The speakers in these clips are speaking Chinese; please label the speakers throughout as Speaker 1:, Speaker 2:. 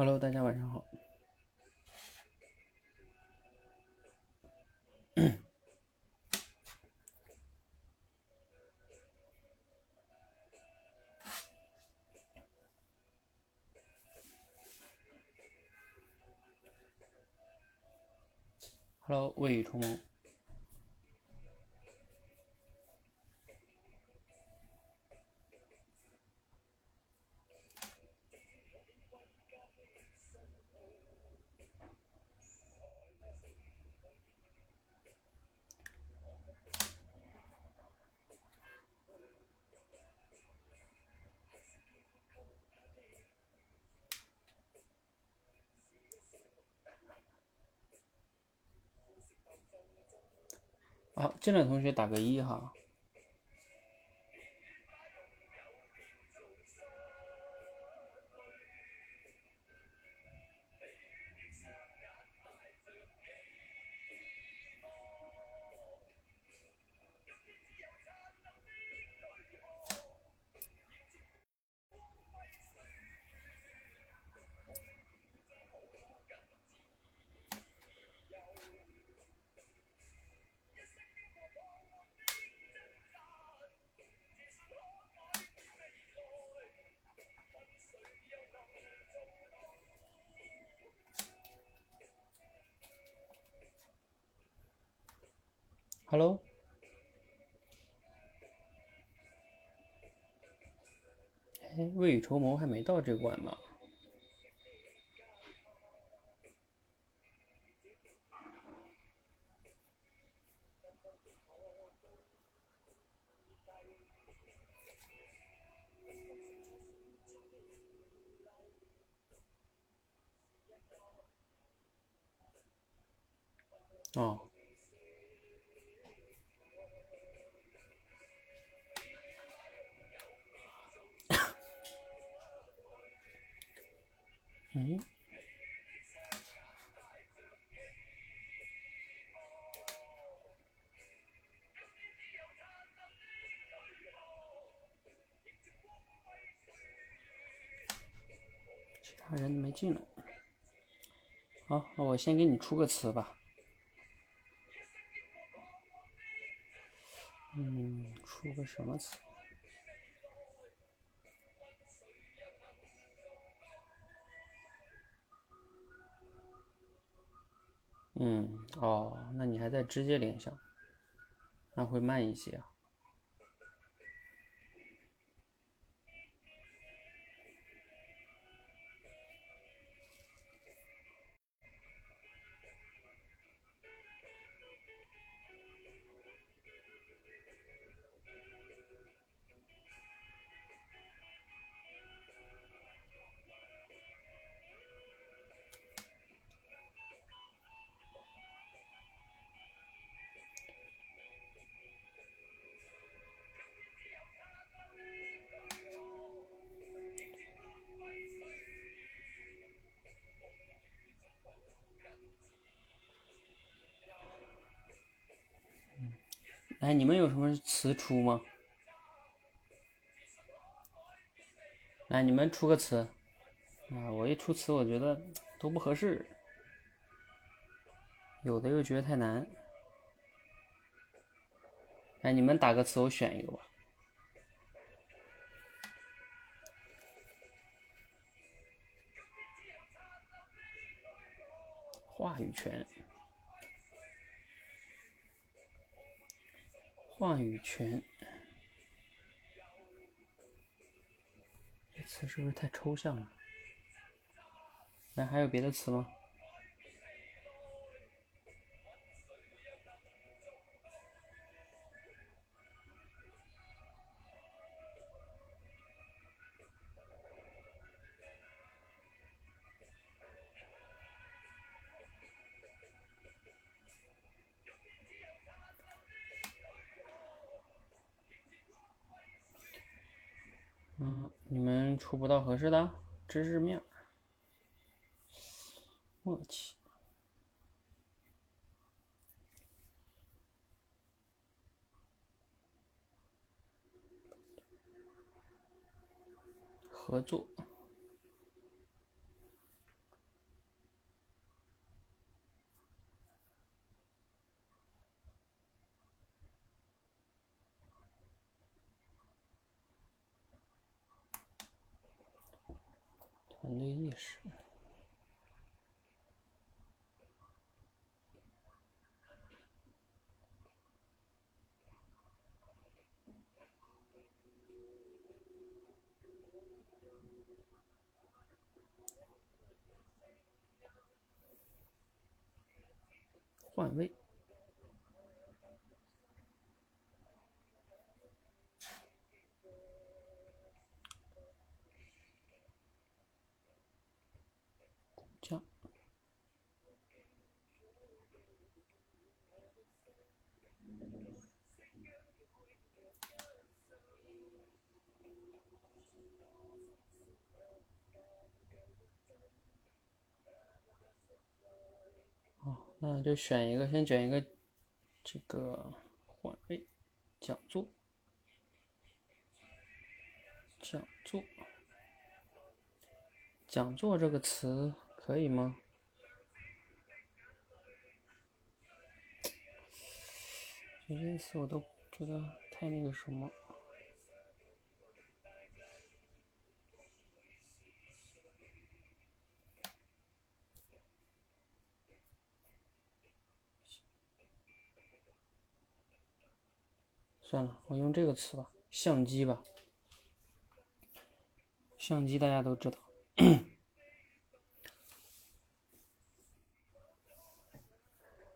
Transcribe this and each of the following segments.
Speaker 1: Hello，大家晚上好。Hello，未雨绸缪。好，进来同学打个一哈。Hello，哎，未雨绸缪还没到这关吧？哦。嗯，其他人没进来。好，那我先给你出个词吧。嗯，出个什么词？嗯，哦，那你还在直接联想，那会慢一些啊。哎，你们有什么词出吗？来，你们出个词。啊，我一出词，我觉得都不合适，有的又觉得太难。哎，你们打个词，我选一个吧。话语权。话语权，这词是不是太抽象了？那还有别的词吗？是的，知识面，默契，合作。也是。换位。那就选一个，先选一个，这个换位讲座，讲座，讲座这个词可以吗？这些词我都觉得太那个什么。算了，我用这个词吧，相机吧。相机大家都知道。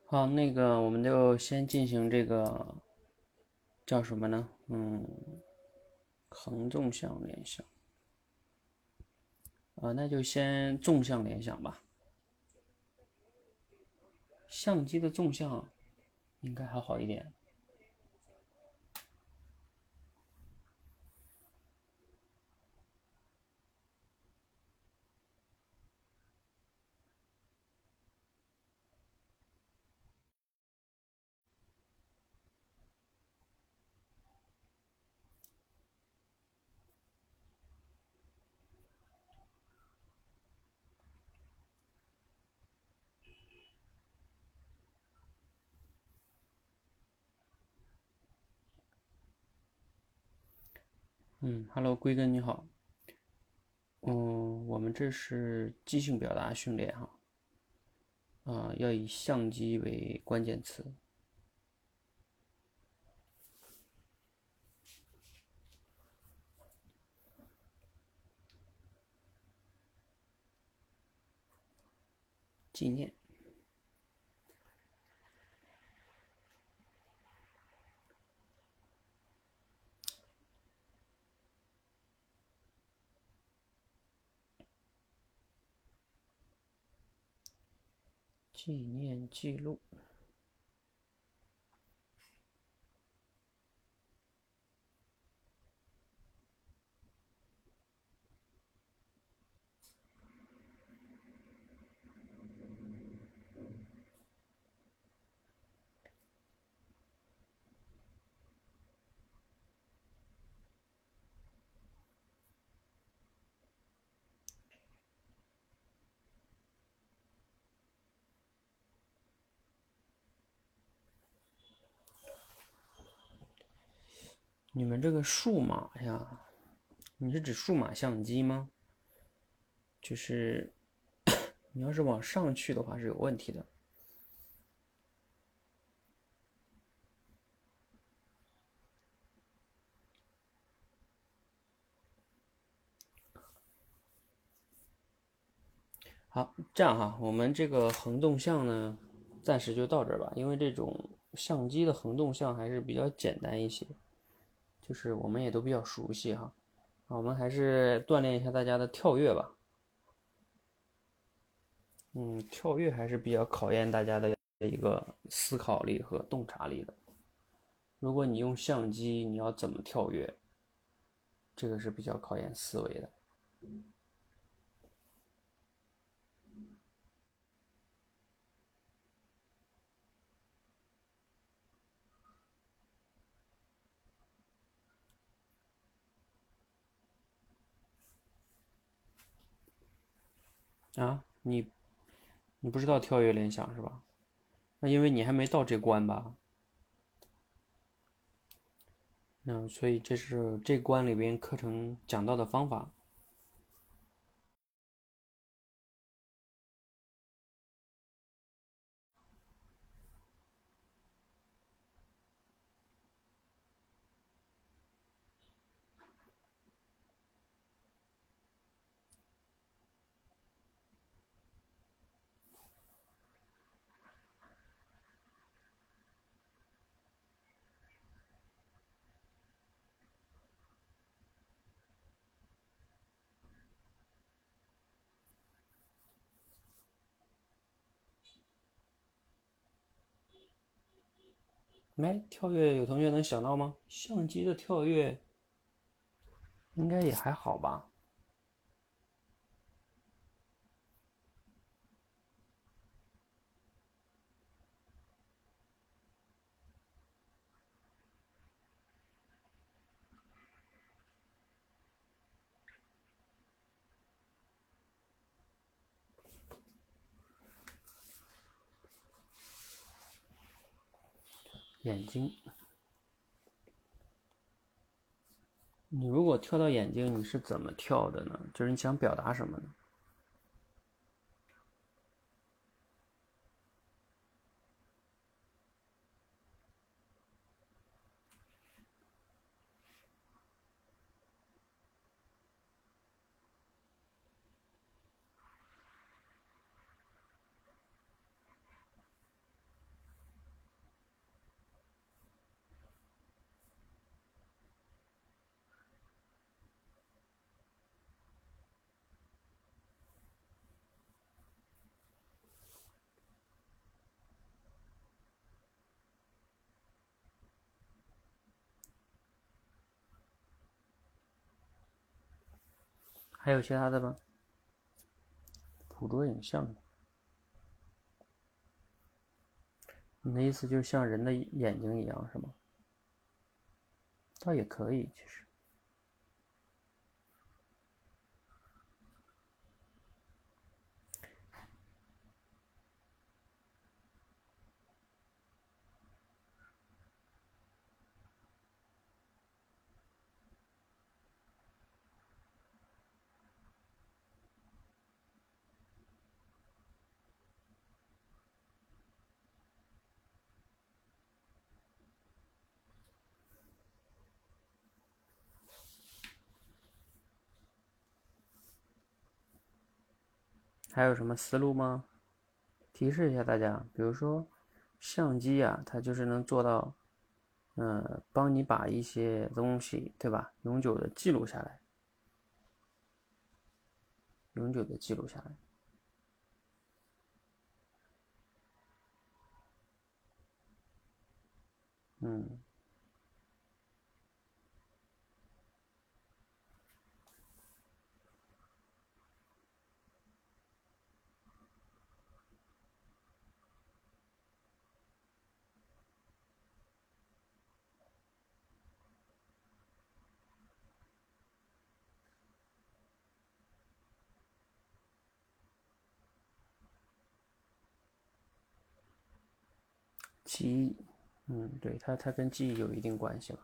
Speaker 1: 好，那个我们就先进行这个叫什么呢？嗯，横纵向联想。啊，那就先纵向联想吧。相机的纵向应该还好一点。嗯，Hello，龟哥你好。嗯，我们这是即兴表达训练哈。啊，要以相机为关键词。纪念。纪念记录。你们这个数码呀，你是指数码相机吗？就是你要是往上去的话是有问题的。好，这样哈，我们这个横动向呢，暂时就到这儿吧，因为这种相机的横动向还是比较简单一些。就是我们也都比较熟悉哈，我们还是锻炼一下大家的跳跃吧。嗯，跳跃还是比较考验大家的一个思考力和洞察力的。如果你用相机，你要怎么跳跃？这个是比较考验思维的。啊，你你不知道跳跃联想是吧？那因为你还没到这关吧？那，所以这是这关里边课程讲到的方法。没跳跃，有同学能想到吗？相机的跳跃应该也还好吧。眼睛，你如果跳到眼睛，你是怎么跳的呢？就是你想表达什么呢？还有其他的吗？捕捉影像，你的意思就像人的眼睛一样是吗？倒也可以，其实。还有什么思路吗？提示一下大家，比如说相机啊，它就是能做到，嗯，帮你把一些东西，对吧，永久的记录下来，永久的记录下来，嗯。记忆，嗯，对它，它跟记忆有一定关系了。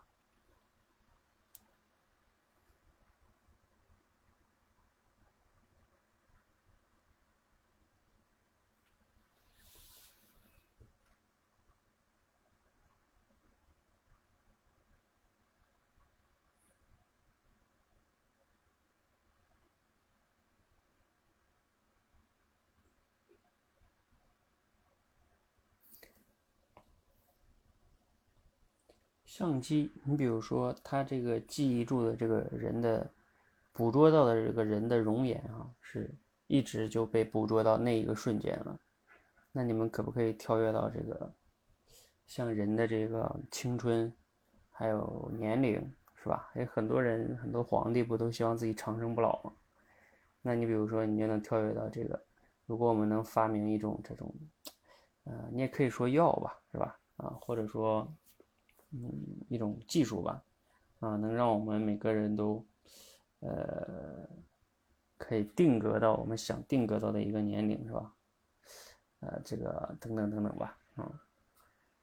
Speaker 1: 相机，你比如说，它这个记忆住的这个人的，捕捉到的这个人的容颜啊，是一直就被捕捉到那一个瞬间了。那你们可不可以跳跃到这个，像人的这个青春，还有年龄，是吧？有很多人，很多皇帝不都希望自己长生不老吗？那你比如说，你就能跳跃到这个，如果我们能发明一种这种，呃，你也可以说药吧，是吧？啊，或者说。嗯，一种技术吧，啊，能让我们每个人都，呃，可以定格到我们想定格到的一个年龄，是吧？呃，这个等等等等吧，啊，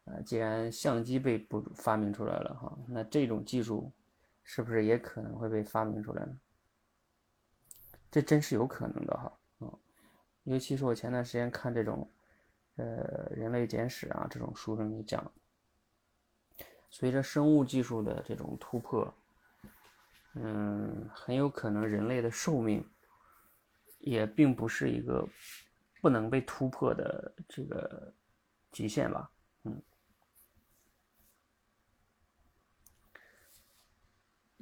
Speaker 1: 呃，既然相机被不发明出来了哈，那这种技术是不是也可能会被发明出来呢？这真是有可能的哈，啊，尤其是我前段时间看这种，呃，人类简史啊这种书上面讲。随着生物技术的这种突破，嗯，很有可能人类的寿命也并不是一个不能被突破的这个极限吧，嗯。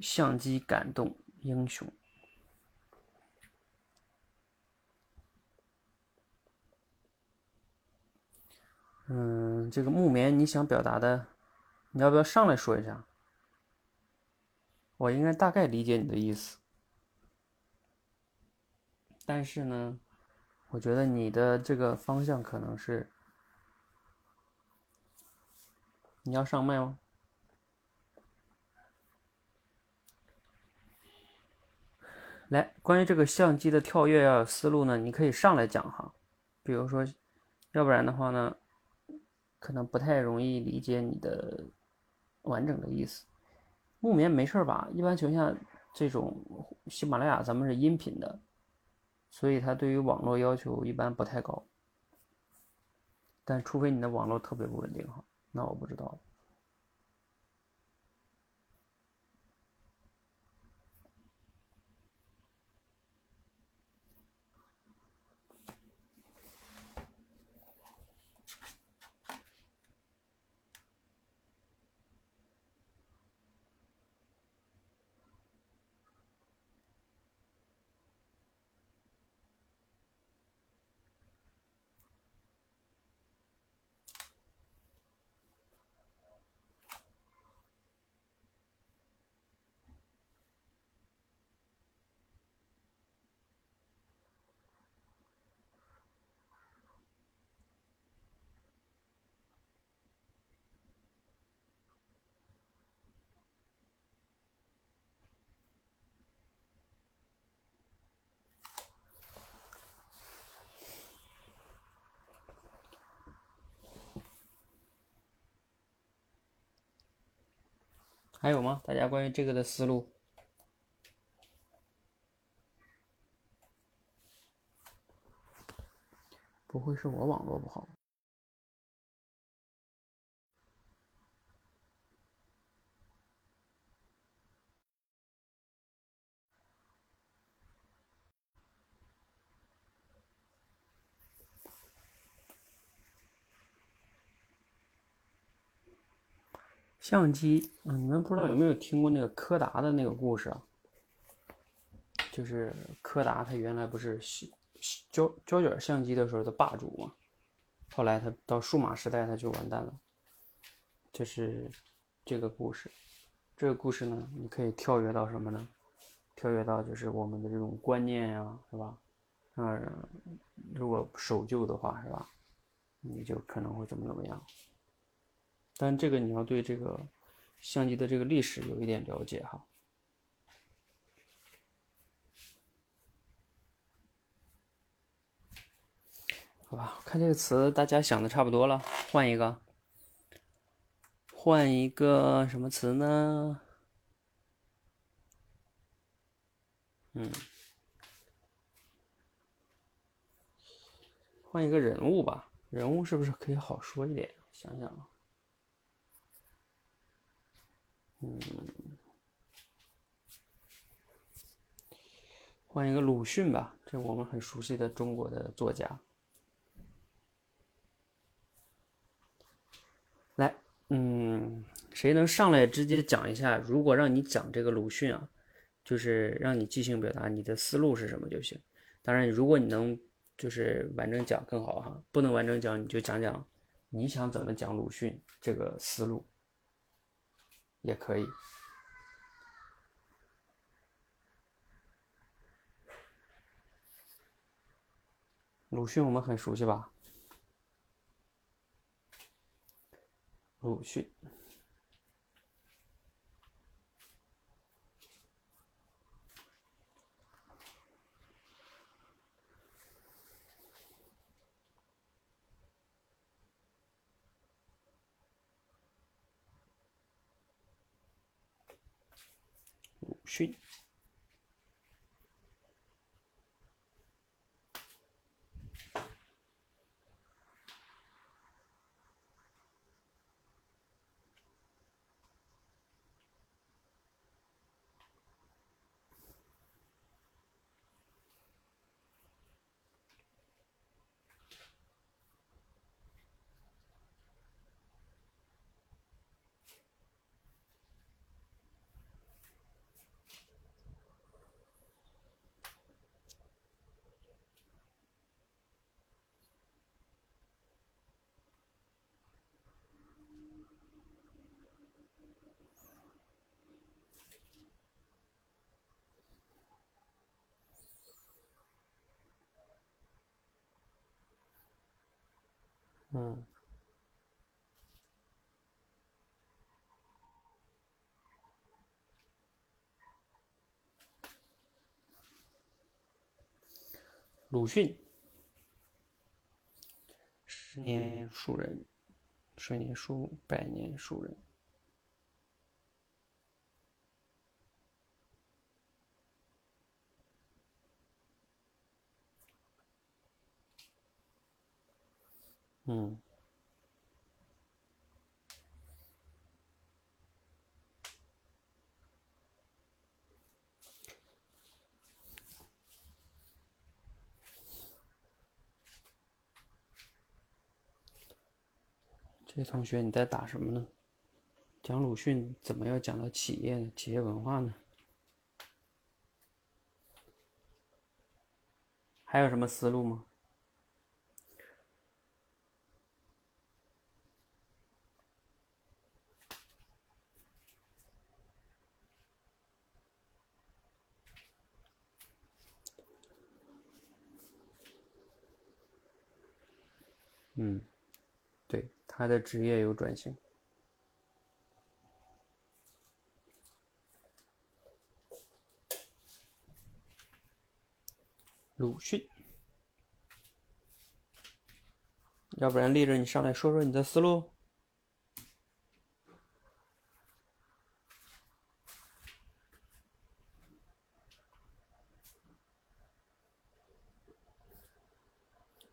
Speaker 1: 相机感动英雄，嗯，这个木棉，你想表达的？你要不要上来说一下？我应该大概理解你的意思，但是呢，我觉得你的这个方向可能是，你要上麦吗？来，关于这个相机的跳跃要有思路呢，你可以上来讲哈。比如说，要不然的话呢，可能不太容易理解你的完整的意思。木棉没事吧？一般情况下，这种喜马拉雅咱们是音频的，所以它对于网络要求一般不太高。但除非你的网络特别不稳定哈，那我不知道了。还有吗？大家关于这个的思路？不会是我网络不好？相机，你们不知道有没有听过那个柯达的那个故事啊？就是柯达，它原来不是胶胶卷相机的时候的霸主嘛，后来它到数码时代，它就完蛋了。就是这个故事，这个故事呢，你可以跳跃到什么呢？跳跃到就是我们的这种观念呀，是吧？嗯，如果守旧的话，是吧？你就可能会怎么怎么样。但这个你要对这个相机的这个历史有一点了解哈，好吧？看这个词大家想的差不多了，换一个，换一个什么词呢？嗯，换一个人物吧，人物是不是可以好说一点？想想啊。嗯，换一个鲁迅吧，这我们很熟悉的中国的作家。来，嗯，谁能上来直接讲一下？如果让你讲这个鲁迅啊，就是让你即兴表达你的思路是什么就行。当然，如果你能就是完整讲更好哈，不能完整讲你就讲讲你想怎么讲鲁迅这个思路。也可以。鲁迅我们很熟悉吧？鲁迅。训。嗯。鲁迅，十年树人，十年树，百年树人。嗯。这同学，你在打什么呢？讲鲁迅怎么要讲到企业呢？企业文化呢？还有什么思路吗？嗯。他的职业有转型。鲁迅，要不然立着你上来说说你的思路。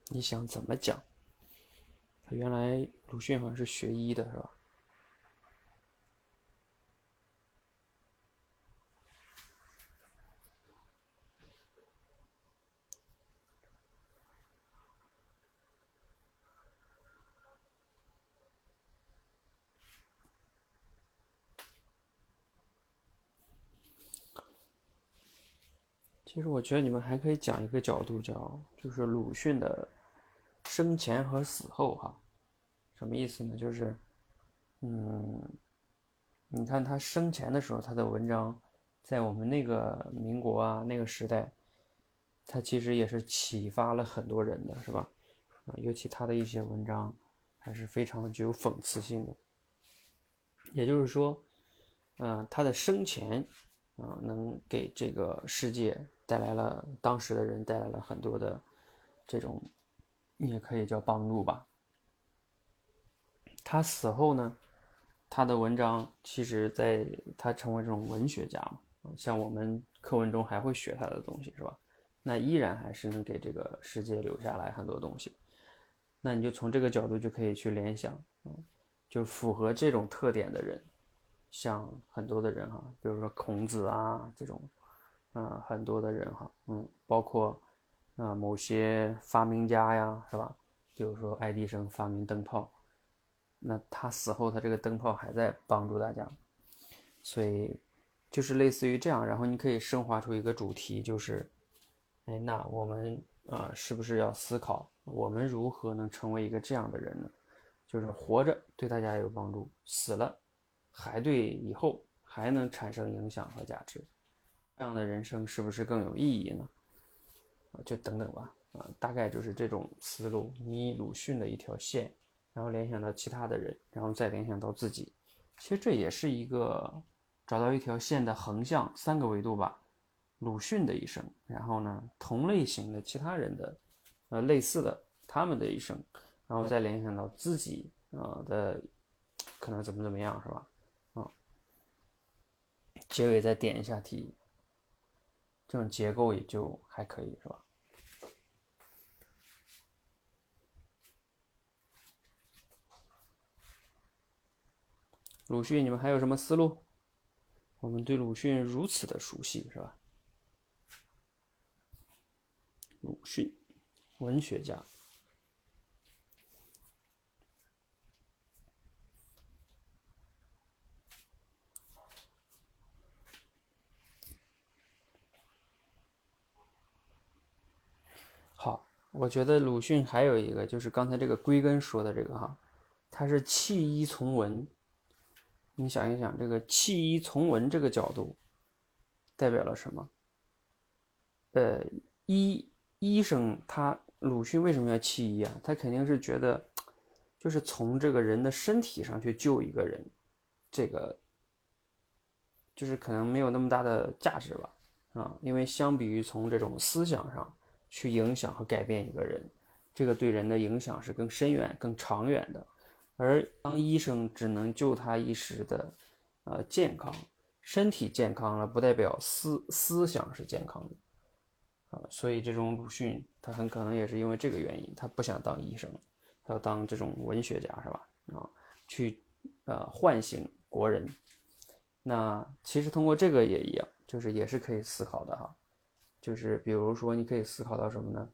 Speaker 1: 你想怎么讲？原来鲁迅好像是学医的，是吧？其实我觉得你们还可以讲一个角度，叫就是鲁迅的。生前和死后，哈，什么意思呢？就是，嗯，你看他生前的时候，他的文章，在我们那个民国啊那个时代，他其实也是启发了很多人的，是吧？啊，尤其他的一些文章，还是非常的具有讽刺性的。也就是说，嗯，他的生前，啊，能给这个世界带来了当时的人带来了很多的这种。也可以叫帮助吧。他死后呢，他的文章其实，在他成为这种文学家嘛，像我们课文中还会学他的东西，是吧？那依然还是能给这个世界留下来很多东西。那你就从这个角度就可以去联想，嗯，就符合这种特点的人，像很多的人哈，比如说孔子啊这种，嗯，很多的人哈，嗯，包括。啊，某些发明家呀，是吧？比如说爱迪生发明灯泡，那他死后，他这个灯泡还在帮助大家，所以就是类似于这样。然后你可以升华出一个主题，就是，哎，那我们啊，是不是要思考，我们如何能成为一个这样的人呢？就是活着对大家有帮助，死了还对以后还能产生影响和价值，这样的人生是不是更有意义呢？就等等吧，啊，大概就是这种思路。你鲁迅的一条线，然后联想到其他的人，然后再联想到自己。其实这也是一个找到一条线的横向三个维度吧。鲁迅的一生，然后呢，同类型的其他人的，呃，类似的他们的一生，然后再联想到自己啊的可能怎么怎么样，是吧？啊，结尾再点一下题，这种结构也就还可以，是吧？鲁迅，你们还有什么思路？我们对鲁迅如此的熟悉，是吧？鲁迅，文学家。好，我觉得鲁迅还有一个，就是刚才这个归根说的这个哈，他是弃医从文。你想一想，这个弃医从文这个角度代表了什么？呃，医医生他鲁迅为什么要弃医啊？他肯定是觉得就是从这个人的身体上去救一个人，这个就是可能没有那么大的价值吧，啊，因为相比于从这种思想上去影响和改变一个人，这个对人的影响是更深远、更长远的。而当医生只能救他一时的，呃，健康，身体健康了，不代表思思想是健康的，啊，所以这种鲁迅，他很可能也是因为这个原因，他不想当医生，他要当这种文学家，是吧？啊，去，呃，唤醒国人。那其实通过这个也一样，就是也是可以思考的哈，就是比如说你可以思考到什么呢？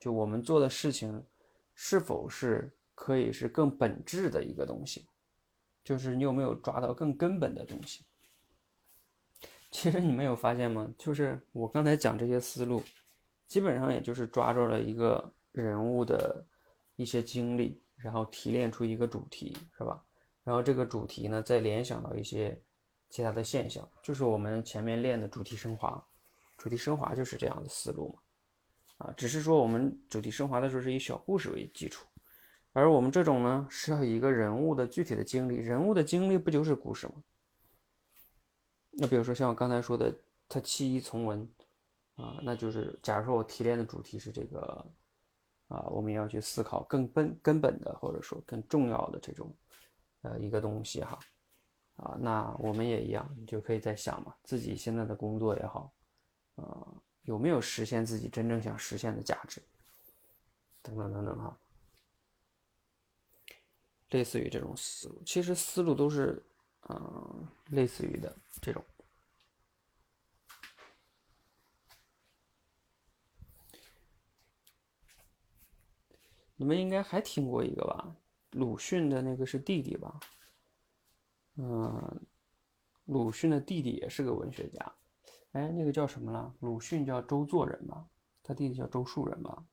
Speaker 1: 就我们做的事情，是否是？可以是更本质的一个东西，就是你有没有抓到更根本的东西？其实你没有发现吗？就是我刚才讲这些思路，基本上也就是抓住了一个人物的一些经历，然后提炼出一个主题，是吧？然后这个主题呢，再联想到一些其他的现象，就是我们前面练的主题升华。主题升华就是这样的思路嘛？啊，只是说我们主题升华的时候是以小故事为基础。而我们这种呢，是要以一个人物的具体的经历，人物的经历不就是故事吗？那比如说像我刚才说的，他弃医从文，啊，那就是假如说我提炼的主题是这个，啊，我们要去思考更根根本的，或者说更重要的这种，呃，一个东西哈，啊，那我们也一样，你就可以在想嘛，自己现在的工作也好，啊，有没有实现自己真正想实现的价值，等等等等哈。类似于这种思路，其实思路都是，嗯，类似于的这种。你们应该还听过一个吧？鲁迅的那个是弟弟吧？嗯，鲁迅的弟弟也是个文学家。哎，那个叫什么了？鲁迅叫周作人吧？他弟弟叫周树人吧？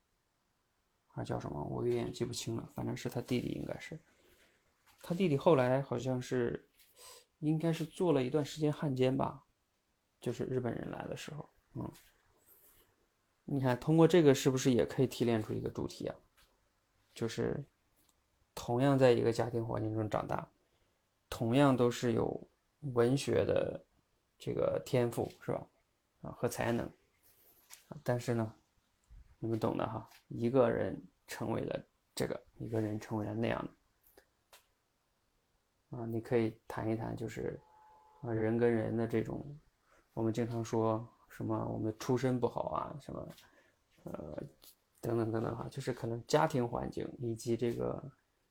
Speaker 1: 还是叫什么？我有点记不清了。反正是他弟弟，应该是。他弟弟后来好像是，应该是做了一段时间汉奸吧，就是日本人来的时候，嗯，你看通过这个是不是也可以提炼出一个主题啊？就是同样在一个家庭环境中长大，同样都是有文学的这个天赋是吧？啊和才能，但是呢，你们懂的哈，一个人成为了这个，一个人成为了那样的。啊，你可以谈一谈，就是啊，人跟人的这种，我们经常说什么，我们出身不好啊，什么，呃，等等等等哈，就是可能家庭环境以及这个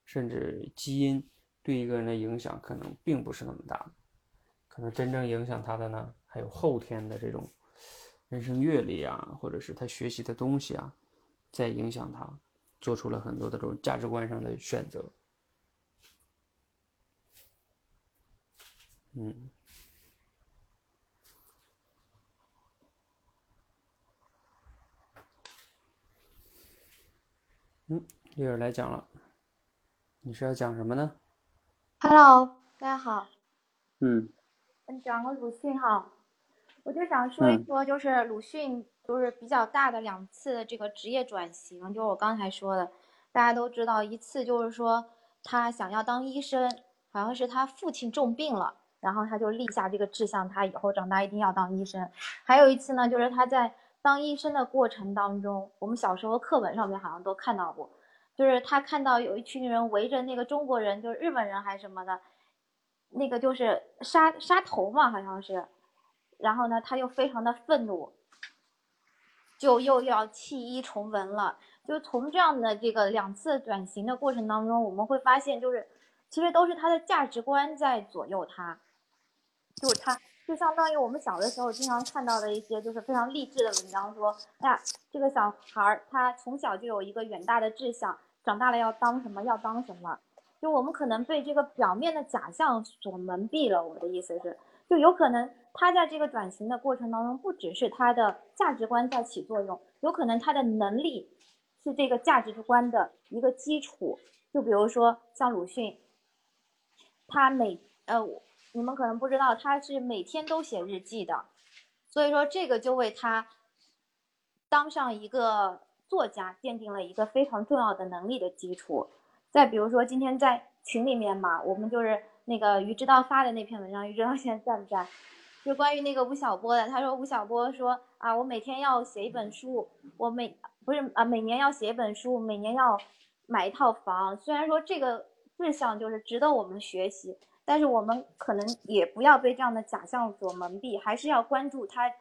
Speaker 1: 甚至基因对一个人的影响可能并不是那么大，可能真正影响他的呢，还有后天的这种人生阅历啊，或者是他学习的东西啊，在影响他，做出了很多的这种价值观上的选择。嗯，嗯，丽儿来讲了，你是要讲什么呢
Speaker 2: ？Hello，大家好。
Speaker 1: 嗯。
Speaker 2: 讲个鲁迅哈，我就想说一说，就是鲁迅就是比较大的两次这个职业转型，就是我刚才说的，大家都知道，一次就是说他想要当医生，好像是他父亲重病了。然后他就立下这个志向，他以后长大一定要当医生。还有一次呢，就是他在当医生的过程当中，我们小时候课本上面好像都看到过，就是他看到有一群人围着那个中国人，就是日本人还是什么的，那个就是杀杀头嘛，好像是。然后呢，他又非常的愤怒，就又要弃医从文了。就从这样的这个两次转型的过程当中，我们会发现，就是其实都是他的价值观在左右他。就是他，就相当于我们小的时候经常看到的一些，就是非常励志的文章，说，哎呀，这个小孩儿他从小就有一个远大的志向，长大了要当什么，要当什么。就我们可能被这个表面的假象所蒙蔽了。我的意思是，就有可能他在这个转型的过程当中，不只是他的价值观在起作用，有可能他的能力是这个价值观的一个基础。就比如说像鲁迅，他每呃。你们可能不知道，他是每天都写日记的，所以说这个就为他当上一个作家奠定了一个非常重要的能力的基础。再比如说今天在群里面嘛，我们就是那个于知道发的那篇文章，于知道现在在不在？就关于那个吴晓波的，他说吴晓波说啊，我每天要写一本书，我每不是啊，每年要写一本书，每年要买一套房。虽然说这个志向就是值得我们学习，但是我们可能也不要被这样的假象所蒙蔽，还是要关注他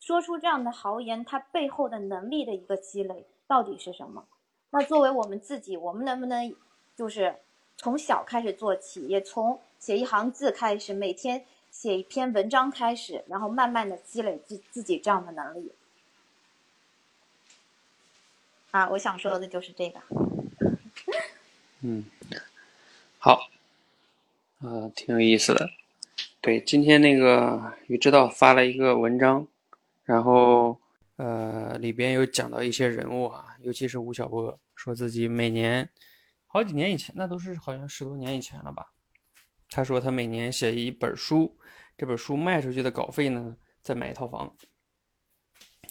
Speaker 2: 说出这样的豪言，他背后的能力的一个积累到底是什么。那作为我们自己，我们能不能就是从小开始做起，也从写一行字开始，每天。写一篇文章开始，然后慢慢的积累自自己这样的能力。啊，我想说的就是这个。
Speaker 1: 嗯，好，呃，挺有意思的。对，今天那个宇知道发了一个文章，然后呃里边有讲到一些人物啊，尤其是吴晓波，说自己每年好几年以前，那都是好像十多年以前了吧。他说他每年写一本书。这本书卖出去的稿费呢，再买一套房。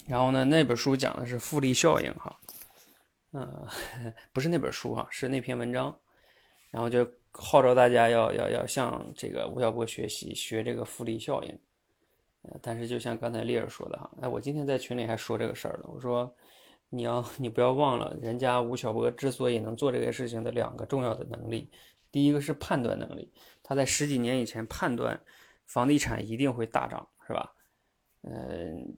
Speaker 1: 然后呢，那本书讲的是复利效应，哈，嗯，不是那本书啊，是那篇文章。然后就号召大家要要要向这个吴晓波学习，学这个复利效应。呃但是就像刚才丽儿说的哈，哎，我今天在群里还说这个事儿了，我说你要 你不要忘了，人家吴晓波之所以能做这个事情的两个重要的能力，第一个是判断能力，他在十几年以前判断。房地产一定会大涨，是吧？嗯，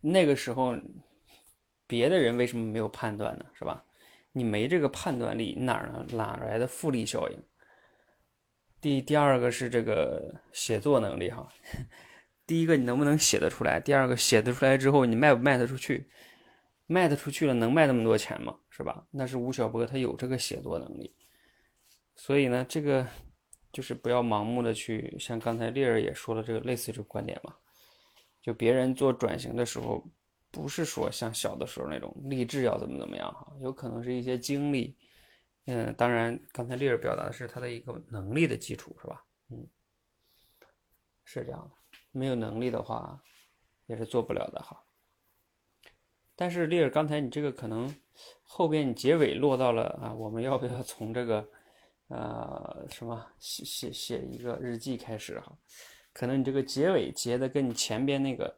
Speaker 1: 那个时候别的人为什么没有判断呢？是吧？你没这个判断力，哪儿哪来的复利效应？第第二个是这个写作能力哈。第一个你能不能写得出来？第二个写得出来之后你卖不卖得出去？卖得出去了能卖那么多钱吗？是吧？那是吴晓波他有这个写作能力，所以呢这个。就是不要盲目的去，像刚才丽儿也说了这个类似这个观点嘛，就别人做转型的时候，不是说像小的时候那种励志要怎么怎么样哈，有可能是一些经历，嗯，当然刚才丽儿表达的是他的一个能力的基础是吧？嗯，是这样的，没有能力的话也是做不了的哈。但是丽儿刚才你这个可能后边你结尾落到了啊，我们要不要从这个？呃，什么写写写一个日记开始哈，可能你这个结尾结的跟你前边那个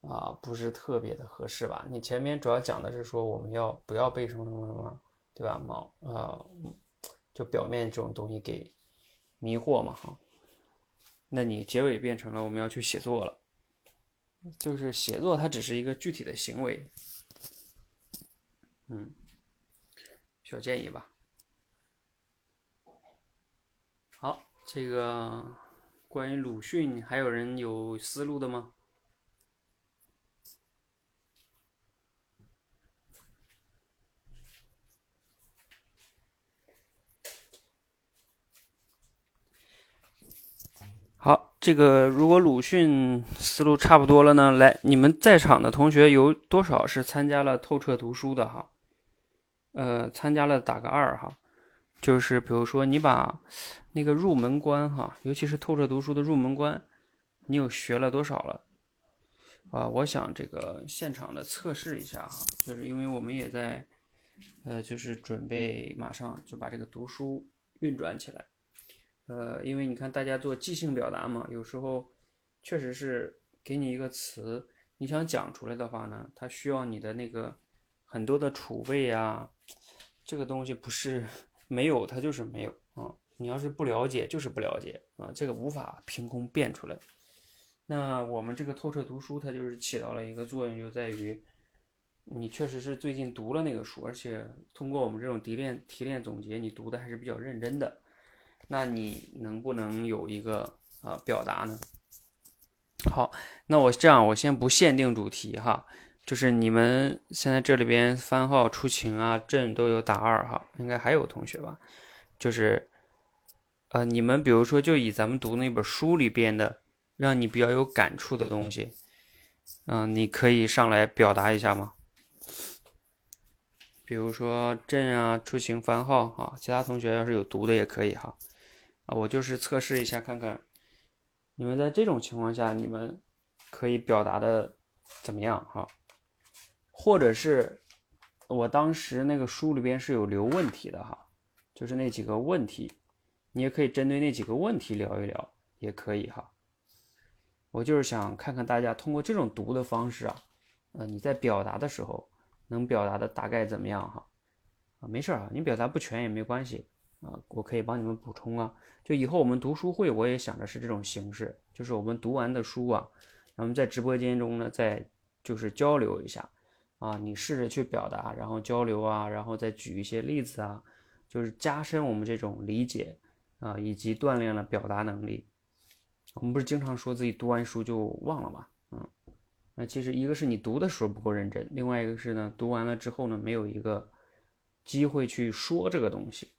Speaker 1: 啊不是特别的合适吧？你前面主要讲的是说我们要不要被什么什么什么，对吧？毛啊，就表面这种东西给迷惑嘛哈。那你结尾变成了我们要去写作了，就是写作它只是一个具体的行为，嗯，小建议吧。好，这个关于鲁迅，还有人有思路的吗？好，这个如果鲁迅思路差不多了呢，来，你们在场的同学有多少是参加了透彻读书的哈？呃，参加了打个二哈。就是比如说，你把那个入门关哈，尤其是透彻读书的入门关，你有学了多少了？啊，我想这个现场的测试一下哈，就是因为我们也在，呃，就是准备马上就把这个读书运转起来。呃，因为你看大家做即兴表达嘛，有时候确实是给你一个词，你想讲出来的话呢，它需要你的那个很多的储备啊，这个东西不是。没有，它就是没有啊！你要是不了解，就是不了解啊！这个无法凭空变出来。那我们这个透彻读书，它就是起到了一个作用，就在于你确实是最近读了那个书，而且通过我们这种提炼、提炼总结，你读的还是比较认真的。那你能不能有一个啊表达呢？好，那我这样，我先不限定主题哈。就是你们现在这里边番号出勤啊，朕都有打二哈，应该还有同学吧？就是，呃，你们比如说就以咱们读那本书里边的，让你比较有感触的东西，嗯，你可以上来表达一下吗？比如说朕啊，出勤番号哈，其他同学要是有读的也可以哈。我就是测试一下看看，你们在这种情况下，你们可以表达的怎么样哈？或者是我当时那个书里边是有留问题的哈，就是那几个问题，你也可以针对那几个问题聊一聊，也可以哈。我就是想看看大家通过这种读的方式啊，呃，你在表达的时候能表达的大概怎么样哈？啊，没事儿啊，你表达不全也没关系啊，我可以帮你们补充啊。就以后我们读书会，我也想的是这种形式，就是我们读完的书啊，我们在直播间中呢，再就是交流一下啊，你试着去表达，然后交流啊，然后再举一些例子啊，就是加深我们这种理解啊，以及锻炼了表达能力。我们不是经常说自己读完书就忘了吗？嗯，那其实一个是你读的时候不够认真，另外一个是呢，读完了之后呢，没有一个机会去说这个东西。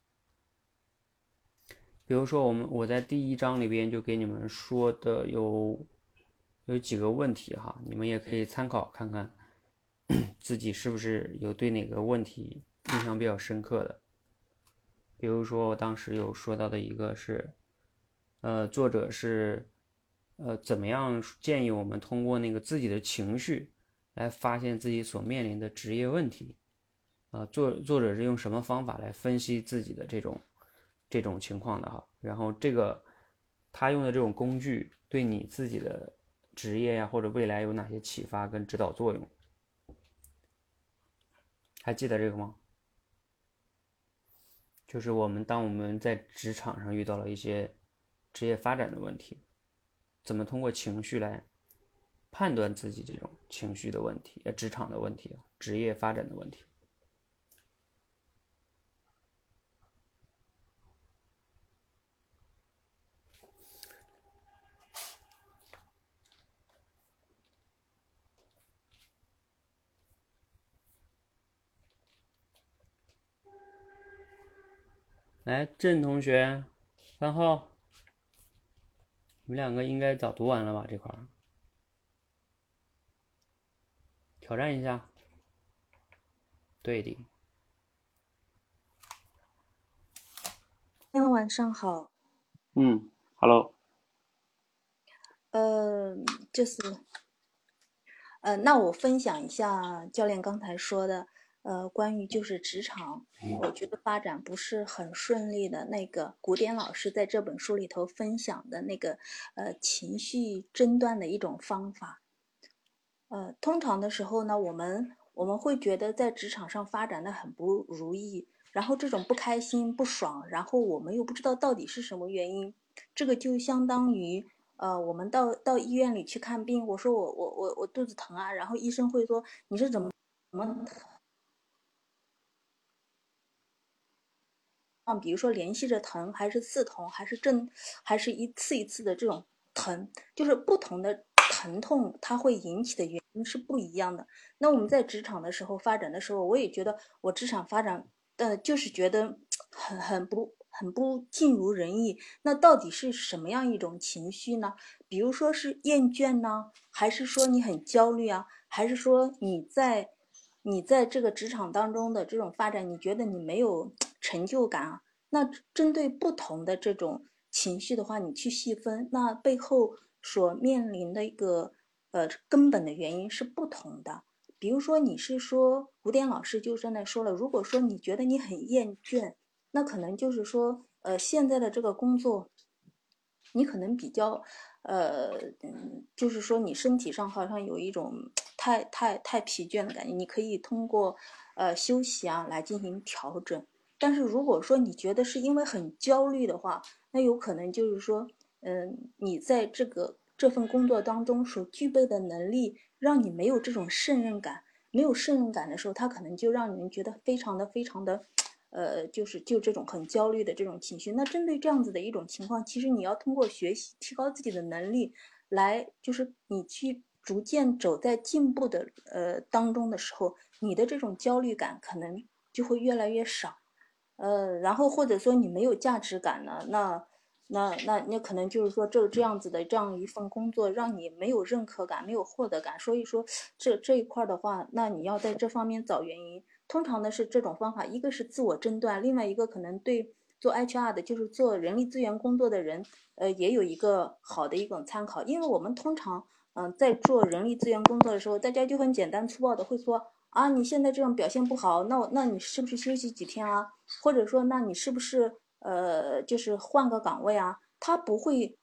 Speaker 1: 比如说，我们我在第一章里边就给你们说的有有几个问题哈，你们也可以参考看看，自己是不是有对哪个问题印象比较深刻的。比如说，我当时有说到的一个是，呃，作者是呃怎么样建议我们通过那个自己的情绪来发现自己所面临的职业问题，啊，作作者是用什么方法来分析自己的这种。这种情况的哈，然后这个他用的这种工具对你自己的职业呀或者未来有哪些启发跟指导作用？还记得这个吗？就是我们当我们在职场上遇到了一些职业发展的问题，怎么通过情绪来判断自己这种情绪的问题，职场的问题，职业发展的问题。来，郑同学，三号，你们两个应该早读完了吧？这块儿挑战一下，对的。
Speaker 3: 大家晚上好。
Speaker 1: 嗯，Hello。
Speaker 3: 呃，就是，呃，那我分享一下教练刚才说的。呃，关于就是职场，我觉得发展不是很顺利的。那个古典老师在这本书里头分享的那个呃情绪诊断的一种方法，呃，通常的时候呢，我们我们会觉得在职场上发展的很不如意，然后这种不开心、不爽，然后我们又不知道到底是什么原因，这个就相当于呃，我们到到医院里去看病，我说我我我我肚子疼啊，然后医生会说你是怎么怎么。比如说连续着疼，还是刺痛，还是正，还是一次一次的这种疼，就是不同的疼痛，它会引起的原因是不一样的。那我们在职场的时候发展的时候，我也觉得我职场发展，呃，就是觉得很很不很不尽如人意。那到底是什么样一种情绪呢？比如说是厌倦呢，还是说你很焦虑啊？还是说你在你在这个职场当中的这种发展，你觉得你没有？成就感啊，那针对不同的这种情绪的话，你去细分，那背后所面临的一个呃根本的原因是不同的。比如说，你是说古典老师就在那说了，如果说你觉得你很厌倦，那可能就是说，呃，现在的这个工作，你可能比较，呃，嗯，就是说你身体上好像有一种太太太疲倦的感觉，你可以通过呃休息啊来进行调整。但是如果说你觉得是因为很焦虑的话，那有可能就是说，嗯，你在这个这份工作当中所具备的能力，让你没有这种胜任感。没有胜任感的时候，他可能就让人觉得非常的非常的，呃，就是就这种很焦虑的这种情绪。那针对这样子的一种情况，其实你要通过学习提高自己的能力，来就是你去逐渐走在进步的呃当中的时候，你的这种焦虑感可能就会越来越少。呃，然后或者说你没有价值感呢？那，那那那可能就是说这这样子的这样一份工作让你没有认可感，没有获得感。所以说这这一块的话，那你要在这方面找原因。通常呢是这种方法，一个是自我诊断，另外一个可能对做 HR 的，就是做人力资源工作的人，呃，也有一个好的一种参考。因为我们通常，嗯，在做人力资源工作的时候，大家就很简单粗暴的会说。啊，你现在这样表现不好，那我那你是不是休息几天啊？或者说，那你是不是呃，就是换个岗位啊？他不会，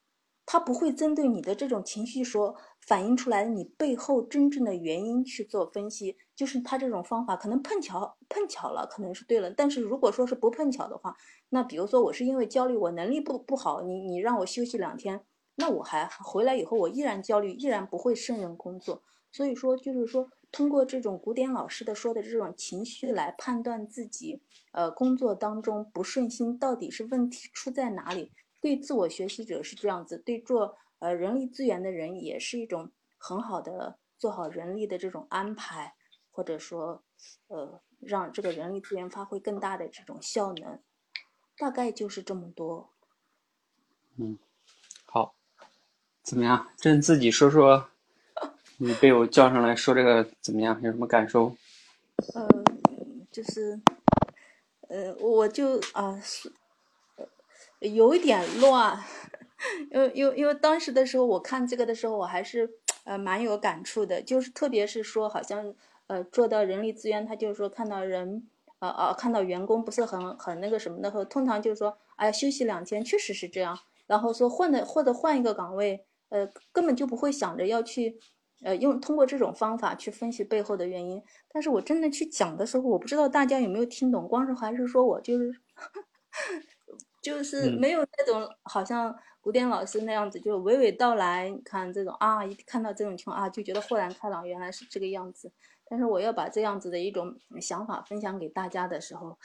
Speaker 3: 他不会针对你的这种情绪说反映出来你背后真正的原因去做分析。就是他这种方法可能碰巧碰巧了，可能是对了。但是如果说是不碰巧的话，那比如说我是因为焦虑，我能力不不好，你你让我休息两天，那我还回来以后我依然焦虑，依然不会胜任工作。所以说，就是说。通过这种古典老师的说的这种情绪来判断自己，呃，工作当中不顺心到底是问题出在哪里？对自我学习者是这样子，对做呃人力资源的人也是一种很好的做好人力的这种安排，或者说，呃，让这个人力资源发挥更大的这种效能，大概就是这么多。
Speaker 1: 嗯，好，怎么样？朕自己说说。你被我叫上来说这个怎么样？有什么感受？
Speaker 3: 呃，就是，呃，我就啊是，有一点乱，因为因为因为当时的时候我看这个的时候，我还是呃蛮有感触的，就是特别是说好像呃做到人力资源，他就是说看到人啊啊看到员工不是很很那个什么的后，通常就是说哎休息两天，确实是这样，然后说换的或者换一个岗位，呃根本就不会想着要去。呃，用通过这种方法去分析背后的原因，但是我真的去讲的时候，我不知道大家有没有听懂，光是还是说我就是，就是没有那种好像古典老师那样子，就娓娓道来，看这种啊，一看到这种情况啊，就觉得豁然开朗，原来是这个样子。但是我要把这样子的一种想法分享给大家的时候，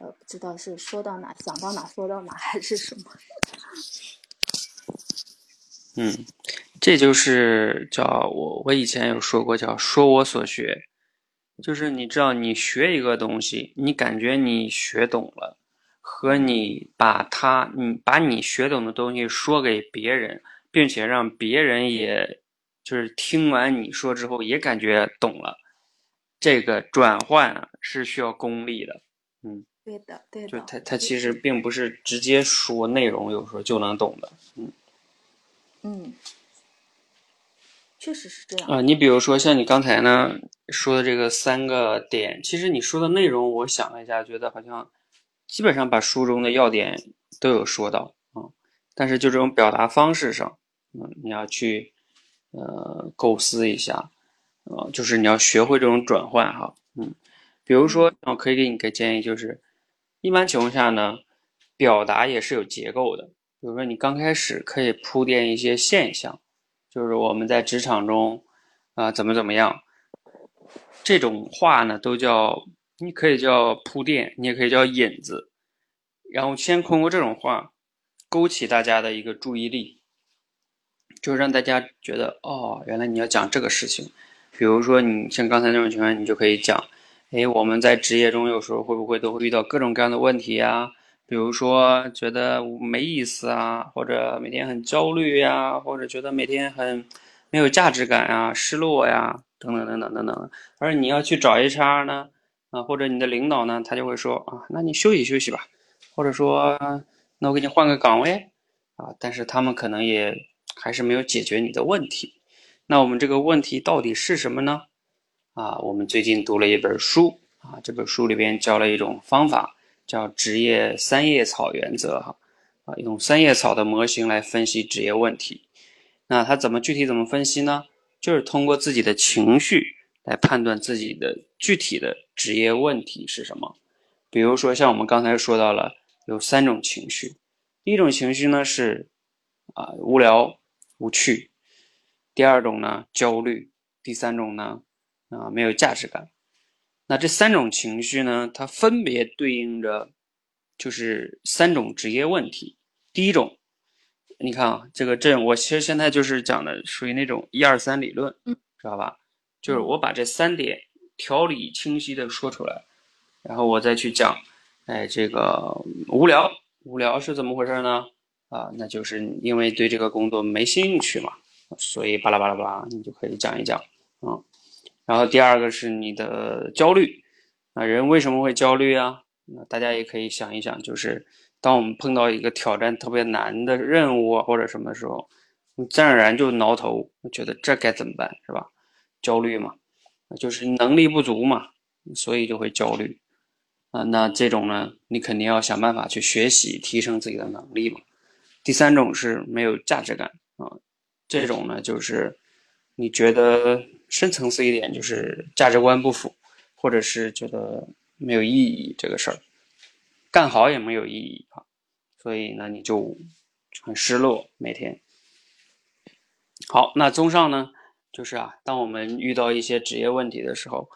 Speaker 3: 呃，不知道是说到哪，想到哪说到哪，还是什么。
Speaker 1: 嗯。这就是叫我我以前有说过叫说我所学，就是你知道你学一个东西，你感觉你学懂了，和你把它你把你学懂的东西说给别人，并且让别人也就是听完你说之后也感觉懂了，这个转换啊是需要功力的，
Speaker 3: 嗯，对的，对的，
Speaker 1: 就他他其实并不是直接说内容，有时候就能懂的，嗯，
Speaker 3: 嗯。确实是这样
Speaker 1: 啊！你比如说像你刚才呢说的这个三个点，其实你说的内容，我想了一下，觉得好像基本上把书中的要点都有说到啊。但是就这种表达方式上，嗯，你要去呃构思一下，呃，就是你要学会这种转换哈，嗯。比如说，我可以给你个建议，就是一般情况下呢，表达也是有结构的。比如说你刚开始可以铺垫一些现象。就是我们在职场中，啊，怎么怎么样，这种话呢，都叫你可以叫铺垫，你也可以叫引子，然后先通过这种话勾起大家的一个注意力，就让大家觉得哦，原来你要讲这个事情。比如说你像刚才那种情况，你就可以讲，哎，我们在职业中有时候会不会都会遇到各种各样的问题呀？比如说觉得没意思啊，或者每天很焦虑呀，或者觉得每天很没有价值感啊、失落呀，等等等等等等。而你要去找 HR 呢，啊，或者你的领导呢，他就会说啊，那你休息休息吧，或者说那我给你换个岗位啊。但是他们可能也还是没有解决你的问题。那我们这个问题到底是什么呢？啊，我们最近读了一本书啊，这本书里边教了一种方法。叫职业三叶草原则，哈，啊，用三叶草的模型来分析职业问题。那他怎么具体怎么分析呢？就是通过自己的情绪来判断自己的具体的职业问题是什么。比如说，像我们刚才说到了有三种情绪，第一种情绪呢是啊无聊无趣，第二种呢焦虑，第三种呢啊没有价值感。那这三种情绪呢？它分别对应着，就是三种职业问题。第一种，你看啊，这个阵我其实现在就是讲的属于那种一二三理论，
Speaker 3: 嗯，
Speaker 1: 知道吧？就是我把这三点条理清晰的说出来，然后我再去讲，哎，这个无聊，无聊是怎么回事呢？啊，那就是因为对这个工作没兴趣嘛，所以巴拉巴拉巴拉，你就可以讲一讲，嗯。然后第二个是你的焦虑，啊，人为什么会焦虑啊？那大家也可以想一想，就是当我们碰到一个挑战特别难的任务啊，或者什么时候，你自然而然就挠头，觉得这该怎么办，是吧？焦虑嘛。就是能力不足嘛，所以就会焦虑啊。那这种呢，你肯定要想办法去学习，提升自己的能力嘛。第三种是没有价值感啊，这种呢就是你觉得深层次一点，就是价值观不符，或者是觉得没有意义这个事儿，干好也没有意义啊，所以呢你就很失落每天。好，那综上呢，就是啊，当我们遇到一些职业问题的时候，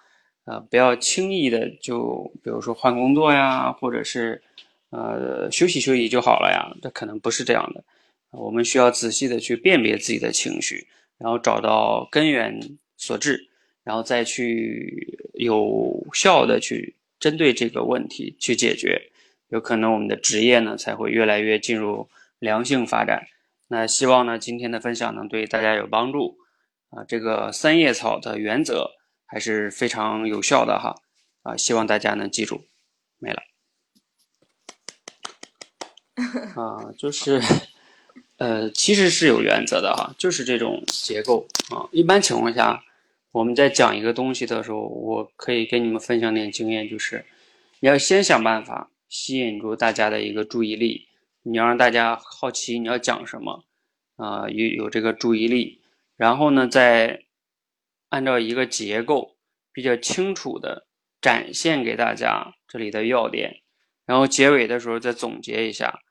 Speaker 1: 呃，不要轻易的就比如说换工作呀，或者是。呃，休息休息就好了呀？这可能不是这样的。我们需要仔细的去辨别自己的情绪，然后找到根源所致，然后再去有效的去针对这个问题去解决。有可能我们的职业呢才会越来越进入良性发展。那希望呢今天的分享能对大家有帮助啊。这个三叶草的原则还是非常有效的哈啊，希望大家能记住。没了。啊，就是，呃，其实是有原则的哈，就是这种结构啊。一般情况下，我们在讲一个东西的时候，我可以跟你们分享点经验，就是你要先想办法吸引住大家的一个注意力，你要让大家好奇你要讲什么啊，有有这个注意力，然后呢，再按照一个结构比较清楚的展现给大家这里的要点，然后结尾的时候再总结一下。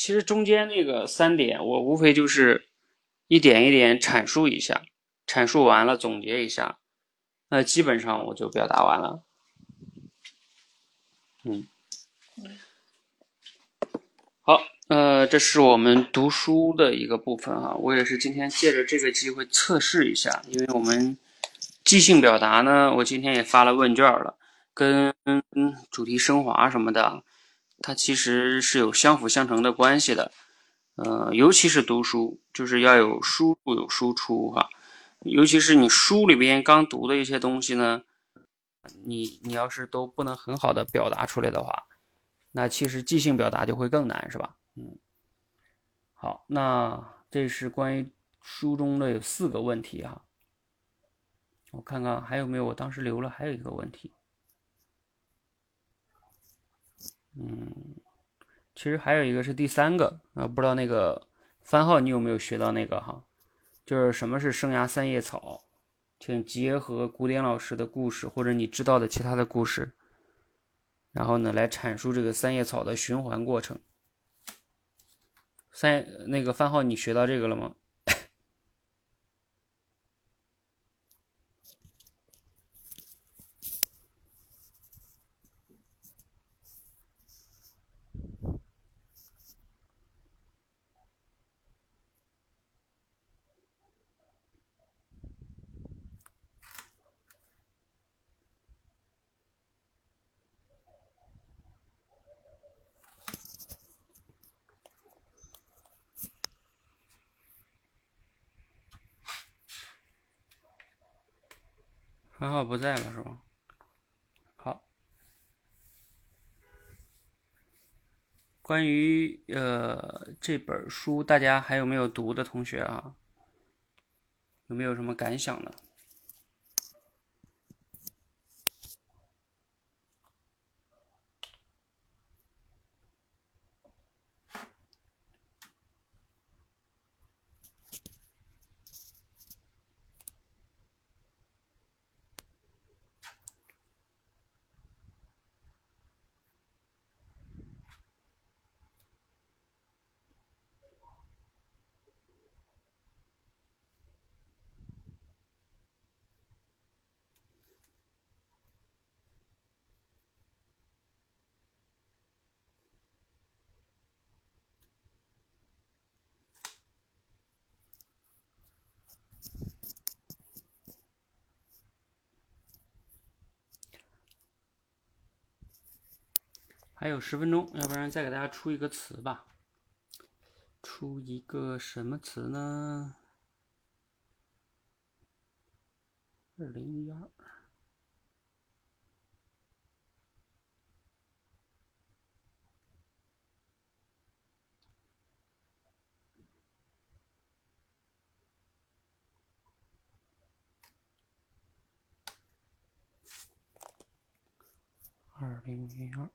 Speaker 1: 其实中间那个三点，我无非就是一点一点阐述一下，阐述完了总结一下，那基本上我就表达完了。嗯，好，呃，这是我们读书的一个部分啊。我也是今天借着这个机会测试一下，因为我们即兴表达呢，我今天也发了问卷了，跟主题升华什么的。它其实是有相辅相成的关系的，呃，尤其是读书，就是要有输入有输出哈。尤其是你书里边刚读的一些东西呢，你你要是都不能很好的表达出来的话，那其实即兴表达就会更难，是吧？嗯。好，那这是关于书中的有四个问题哈。我看看还有没有，我当时留了还有一个问题。嗯，其实还有一个是第三个啊，不知道那个番号你有没有学到那个哈？就是什么是生涯三叶草，请结合古典老师的故事或者你知道的其他的故事，然后呢来阐述这个三叶草的循环过程。三那个番号你学到这个了吗？安浩不在了是吧？好，关于呃这本书，大家还有没有读的同学啊？有没有什么感想呢？还有十分钟，要不然再给大家出一个词吧。出一个什么词呢？二零一二。二零一二，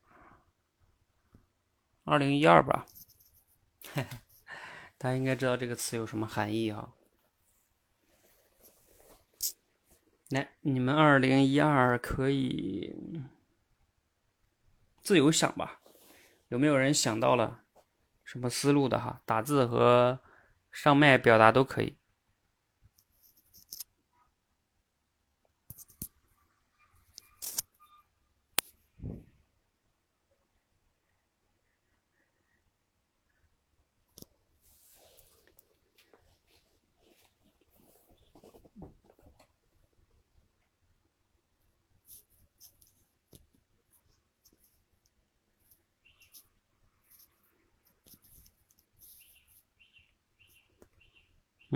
Speaker 1: 二零一二吧。大家应该知道这个词有什么含义啊？来，你们二零一二可以自由想吧。有没有人想到了什么思路的哈？打字和上麦表达都可以。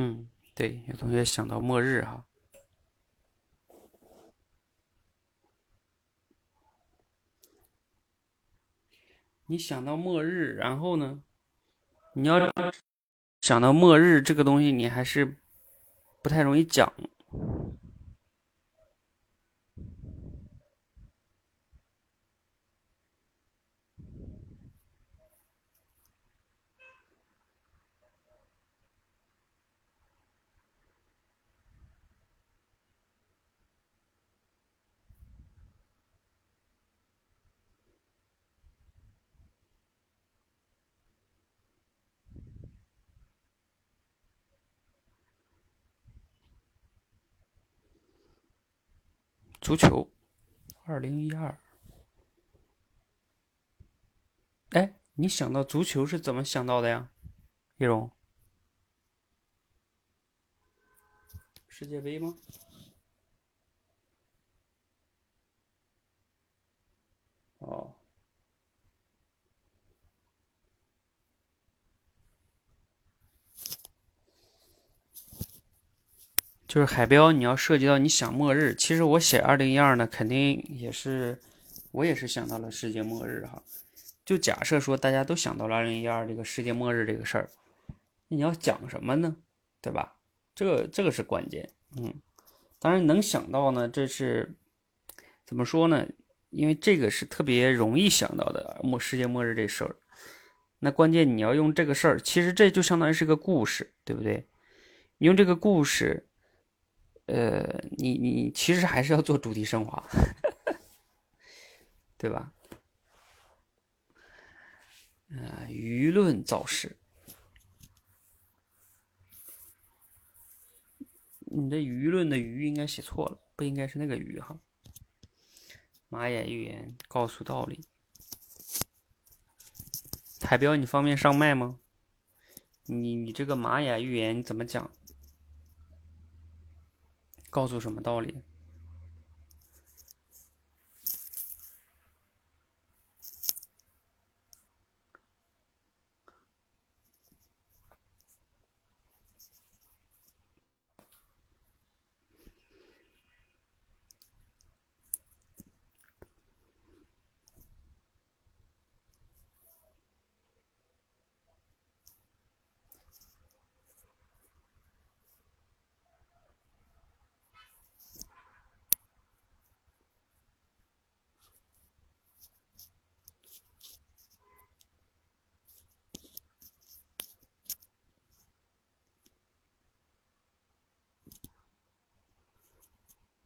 Speaker 1: 嗯，对，有同学想到末日哈。你想到末日，然后呢？你要想到末日这个东西，你还是不太容易讲。足球，二零一二。哎，你想到足球是怎么想到的呀，叶荣？世界杯吗？哦。就是海标，你要涉及到你想末日，其实我写二零一二呢，肯定也是，我也是想到了世界末日哈。就假设说大家都想到了二零一二这个世界末日这个事儿，你要讲什么呢？对吧？这个这个是关键，嗯，当然能想到呢，这是怎么说呢？因为这个是特别容易想到的末世界末日这事儿。那关键你要用这个事儿，其实这就相当于是个故事，对不对？你用这个故事。呃，你你其实还是要做主题升华，对吧？啊，舆论造势，你的舆论的“舆”应该写错了，不应该是那个“舆”哈。马眼预言，告诉道理。海标，你方便上麦吗？你你这个玛雅预言怎么讲？告诉什么道理？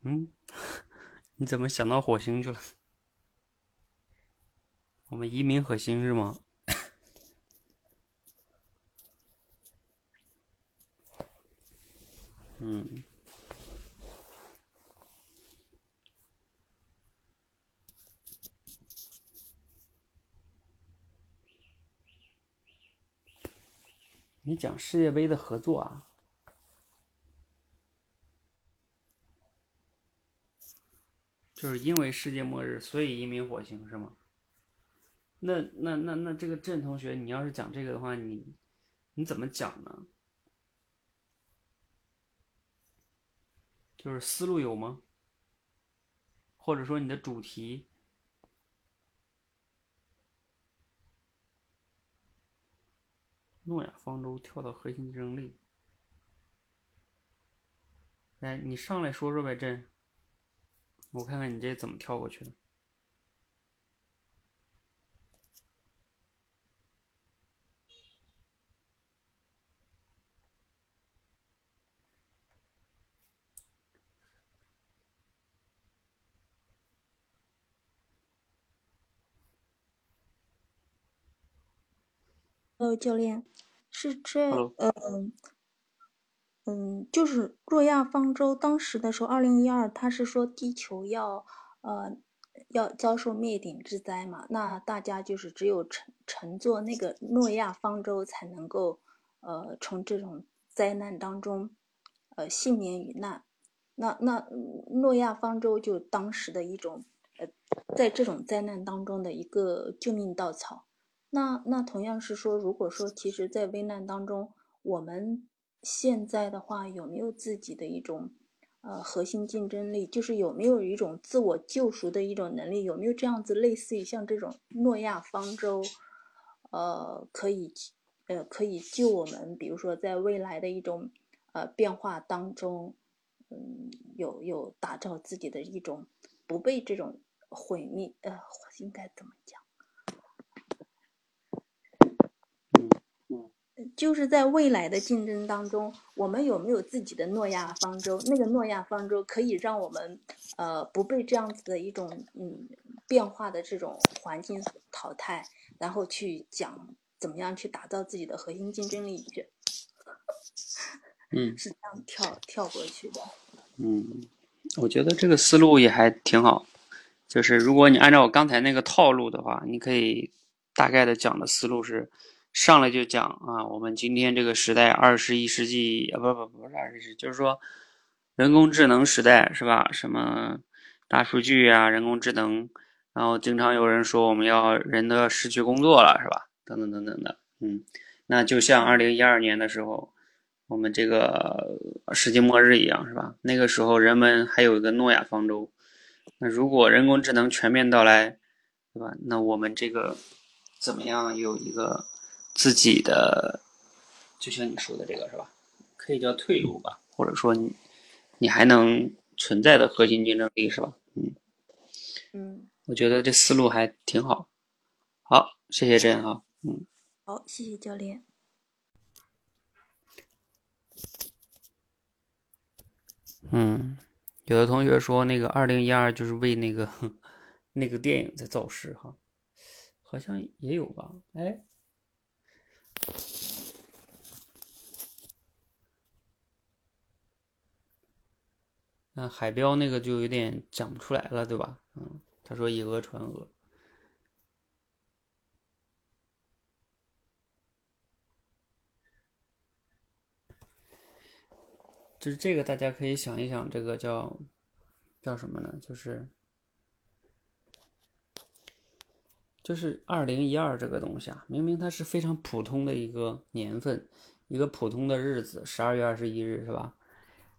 Speaker 1: 嗯，你怎么想到火星去了？我们移民火星是吗？嗯，你讲世界杯的合作啊？就是因为世界末日，所以移民火星是吗？那那那那这个郑同学，你要是讲这个的话，你你怎么讲呢？就是思路有吗？或者说你的主题？诺亚方舟跳到核心竞争力，来，你上来说说呗，朕。我看看你这怎么跳过去的。
Speaker 3: 哦教练是这个嗯，就是诺亚方舟当时的时候，二零一二，他是说地球要呃要遭受灭顶之灾嘛，那大家就是只有乘乘坐那个诺亚方舟才能够呃从这种灾难当中呃幸免于难。那那诺亚方舟就当时的一种呃在这种灾难当中的一个救命稻草。那那同样是说，如果说其实，在危难当中，我们现在的话，有没有自己的一种呃核心竞争力？就是有没有一种自我救赎的一种能力？有没有这样子类似于像这种诺亚方舟，呃，可以呃可以救我们？比如说在未来的一种呃变化当中，嗯，有有打造自己的一种不被这种毁灭呃应该怎么讲？就是在未来的竞争当中，我们有没有自己的诺亚方舟？那个诺亚方舟可以让我们，呃，不被这样子的一种嗯变化的这种环境所淘汰，然后去讲怎么样去打造自己的核心竞争力去。
Speaker 1: 嗯
Speaker 3: 是这样跳跳过去的。
Speaker 1: 嗯，我觉得这个思路也还挺好。就是如果你按照我刚才那个套路的话，你可以大概的讲的思路是，上来就讲啊，我们今天这个时代，二十一世纪啊，不不不是二十一世纪，就是说人工智能时代是吧？什么大数据啊，人工智能，然后经常有人说我们要人都要失去工作了是吧？等等等等的，嗯，那就像二零一二年的时候。我们这个世界末日一样，是吧？那个时候人们还有一个诺亚方舟。那如果人工智能全面到来，对吧？那我们这个怎么样有一个自己的，就像你说的这个是吧？可以叫退路吧，或者说你你还能存在的核心竞争力是吧？嗯
Speaker 3: 嗯，
Speaker 1: 我觉得这思路还挺好。好，谢谢真哈。嗯，
Speaker 3: 好，谢谢教练。
Speaker 1: 嗯，有的同学说那个二零一二就是为那个 那个电影在造势哈，好像也有吧？哎，那海标那个就有点讲不出来了，对吧？嗯，他说以讹传讹。就是这个，大家可以想一想，这个叫叫什么呢？就是就是二零一二这个东西啊，明明它是非常普通的一个年份，一个普通的日子，十二月二十一日是吧？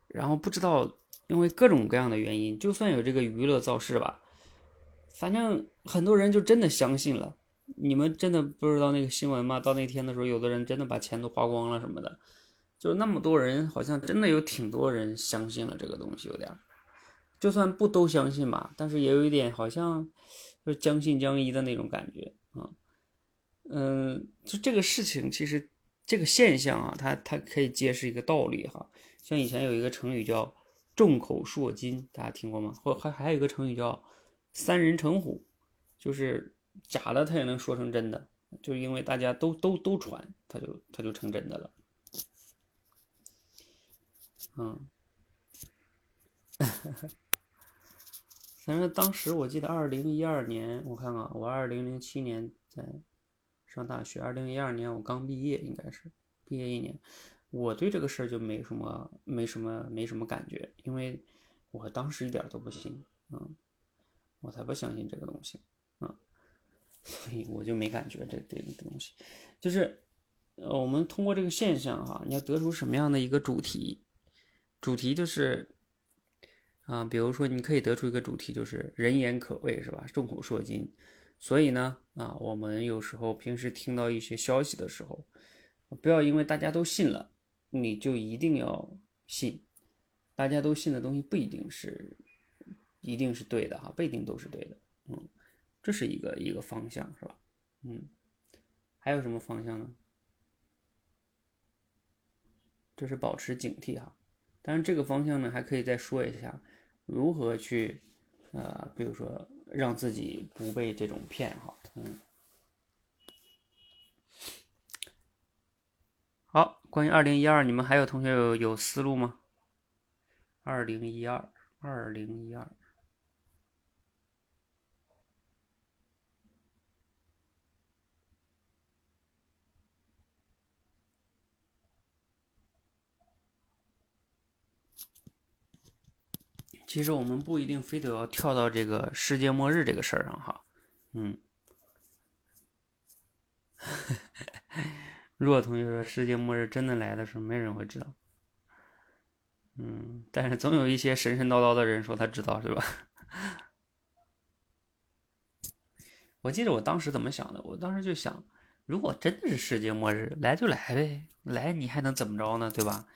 Speaker 1: 然后不知道因为各种各样的原因，就算有这个娱乐造势吧，反正很多人就真的相信了。你们真的不知道那个新闻吗？到那天的时候，有的人真的把钱都花光了什么的。就那么多人，好像真的有挺多人相信了这个东西，有点，就算不都相信吧，但是也有一点好像就将信将疑的那种感觉啊。嗯，就这个事情，其实这个现象啊，它它可以揭示一个道理哈。像以前有一个成语叫“众口铄金”，大家听过吗？或还还有一个成语叫“三人成虎”，就是假的他也能说成真的，就因为大家都都都传，他就他就成真的了。嗯，反正当时我记得二零一二年，我看看，我二零零七年在上大学，二零一二年我刚毕业，应该是毕业一年，我对这个事儿就没什么没什么没什么感觉，因为我当时一点都不信，嗯，我才不相信这个东西，嗯，所以我就没感觉这这个东西，就是呃，我们通过这个现象哈，你要得出什么样的一个主题？主题就是，啊，比如说你可以得出一个主题，就是人言可畏，是吧？众口铄金。所以呢，啊，我们有时候平时听到一些消息的时候，不要因为大家都信了，你就一定要信。大家都信的东西不一定是，一定是对的哈，不一定都是对的。嗯，这是一个一个方向，是吧？嗯，还有什么方向呢？这是保持警惕哈。当然，这个方向呢，还可以再说一下，如何去，呃，比如说让自己不被这种骗哈，嗯。好，关于二零一二，你们还有同学有有思路吗？二零一二，二零一二。其实我们不一定非得要跳到这个世界末日这个事儿上哈，嗯。如果同学说世界末日真的来的时候，没人会知道。嗯，但是总有一些神神叨叨的人说他知道，是吧？我记得我当时怎么想的，我当时就想，如果真的是世界末日，来就来呗，来你还能怎么着呢，对吧？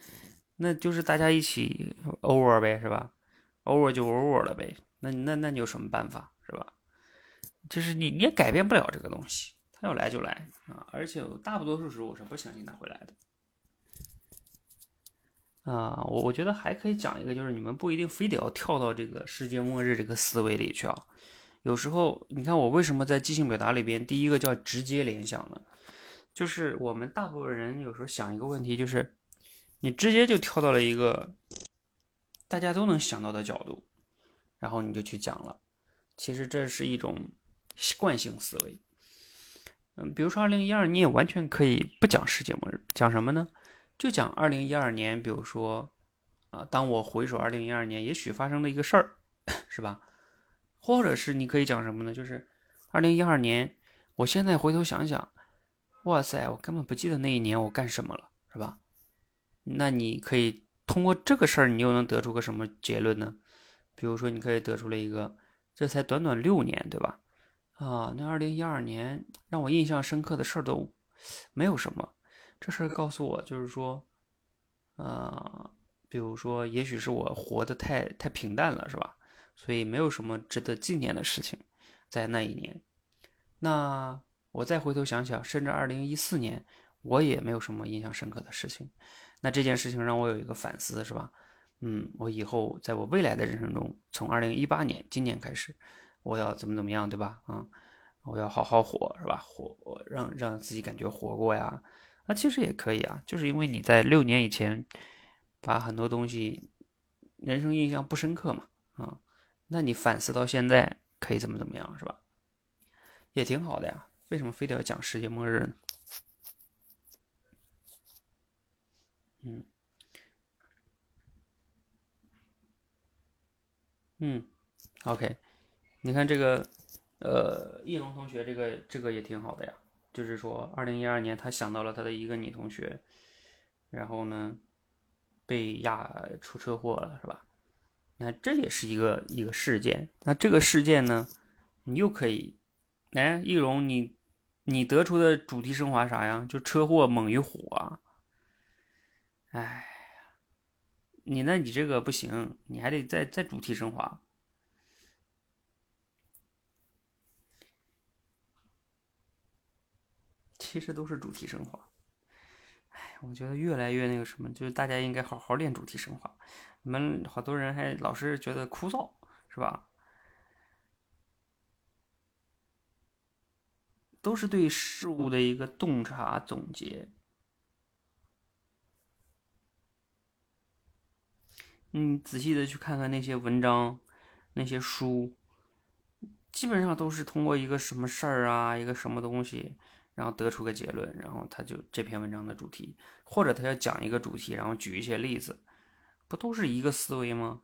Speaker 1: 那就是大家一起 over 呗，是吧？over 就 over 了呗，那那那你有什么办法，是吧？就是你你也改变不了这个东西。他要来就来啊！而且大多数时候我是不相信他会来的啊！我我觉得还可以讲一个，就是你们不一定非得要跳到这个世界末日这个思维里去啊。有时候你看我为什么在即兴表达里边，第一个叫直接联想呢？就是我们大部分人有时候想一个问题，就是你直接就跳到了一个大家都能想到的角度，然后你就去讲了。其实这是一种惯性思维。嗯，比如说二零一二，你也完全可以不讲世界末日，讲什么呢？就讲二零一二年，比如说，啊，当我回首二零一二年，也许发生的一个事儿，是吧？或者是你可以讲什么呢？就是二零一二年，我现在回头想想，哇塞，我根本不记得那一年我干什么了，是吧？那你可以通过这个事儿，你又能得出个什么结论呢？比如说，你可以得出了一个，这才短短六年，对吧？啊，那二零一二年让我印象深刻的事儿都没有什么。这事儿告诉我，就是说，啊，比如说，也许是我活得太太平淡了，是吧？所以没有什么值得纪念的事情在那一年。那我再回头想想，甚至二零一四年，我也没有什么印象深刻的事情。那这件事情让我有一个反思，是吧？嗯，我以后在我未来的人生中，从二零一八年今年开始。我要怎么怎么样，对吧？啊，我要好好活，是吧？活，让让自己感觉活过呀。那其实也可以啊，就是因为你在六年以前把很多东西人生印象不深刻嘛，啊，那你反思到现在可以怎么怎么样，是吧？也挺好的呀。为什么非得要讲世界末日呢？嗯，嗯，OK。你看这个，呃，易龙同学，这个这个也挺好的呀。就是说，二零一二年他想到了他的一个女同学，然后呢，被压出车祸了，是吧？你看这也是一个一个事件。那这个事件呢，你又可以，哎，易龙，你你得出的主题升华啥呀？就车祸猛于虎啊！哎呀，你那你这个不行，你还得再再主题升华。其实都是主题升华，哎，我觉得越来越那个什么，就是大家应该好好练主题升华。你们好多人还老是觉得枯燥，是吧？都是对事物的一个洞察总结。你仔细的去看看那些文章，那些书，基本上都是通过一个什么事儿啊，一个什么东西。然后得出个结论，然后他就这篇文章的主题，或者他要讲一个主题，然后举一些例子，不都是一个思维吗？